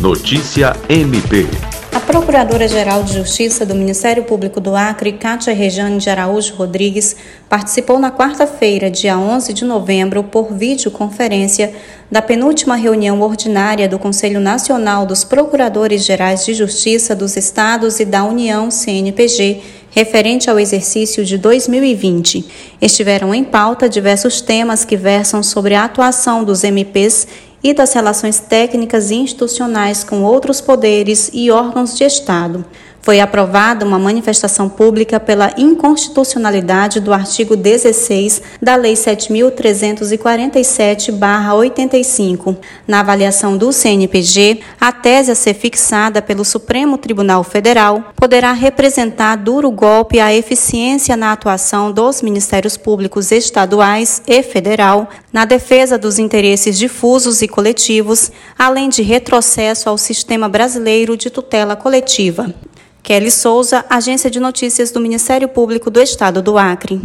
Notícia MP. A Procuradora-Geral de Justiça do Ministério Público do Acre, Cátia Rejane de Araújo Rodrigues, participou na quarta-feira, dia 11 de novembro, por videoconferência, da penúltima reunião ordinária do Conselho Nacional dos Procuradores-Gerais de Justiça dos Estados e da União, CNPG, referente ao exercício de 2020. Estiveram em pauta diversos temas que versam sobre a atuação dos MPs e das relações técnicas e institucionais com outros poderes e órgãos de Estado. Foi aprovada uma manifestação pública pela inconstitucionalidade do artigo 16 da Lei 7.347-85. Na avaliação do CNPG, a tese a ser fixada pelo Supremo Tribunal Federal poderá representar duro golpe à eficiência na atuação dos Ministérios Públicos estaduais e federal na defesa dos interesses difusos e coletivos, além de retrocesso ao sistema brasileiro de tutela coletiva. Kelly Souza, Agência de Notícias do Ministério Público do Estado do Acre.